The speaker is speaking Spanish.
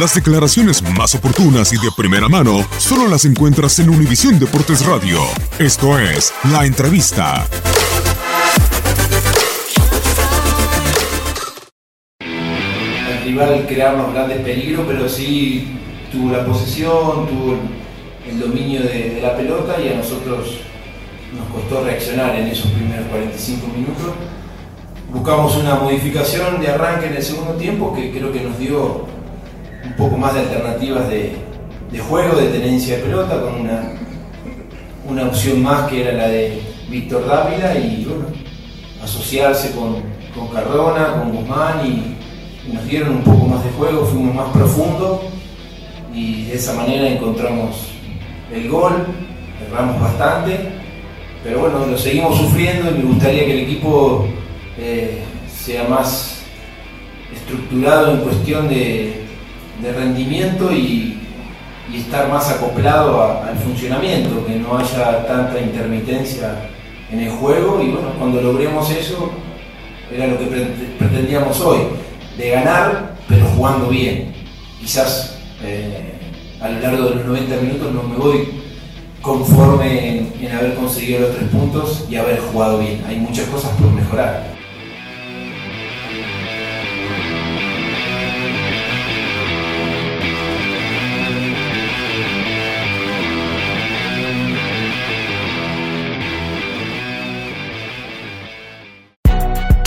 Las declaraciones más oportunas y de primera mano solo las encuentras en Univisión Deportes Radio. Esto es La Entrevista. El rival crearnos grandes peligros, pero sí tuvo la posesión, tuvo el dominio de, de la pelota y a nosotros nos costó reaccionar en esos primeros 45 minutos. Buscamos una modificación de arranque en el segundo tiempo que creo que nos dio un poco más de alternativas de, de juego, de tenencia de pelota, con una, una opción más que era la de Víctor Dávila y bueno, asociarse con, con Cardona, con Guzmán y, nos dieron un poco más de juego, fuimos más profundos y de esa manera encontramos el gol, erramos bastante, pero bueno, lo seguimos sufriendo y me gustaría que el equipo eh, sea más estructurado en cuestión de, de rendimiento y, estar más acoplado al funcionamiento, que no haya tanta intermitencia en el juego y bueno, cuando logremos eso era lo que pre- pretendíamos hoy, de ganar pero jugando bien. Quizás eh, a lo largo de los 90 minutos no me voy conforme en, en haber conseguido los tres puntos y haber jugado bien. Hay muchas cosas por mejorar.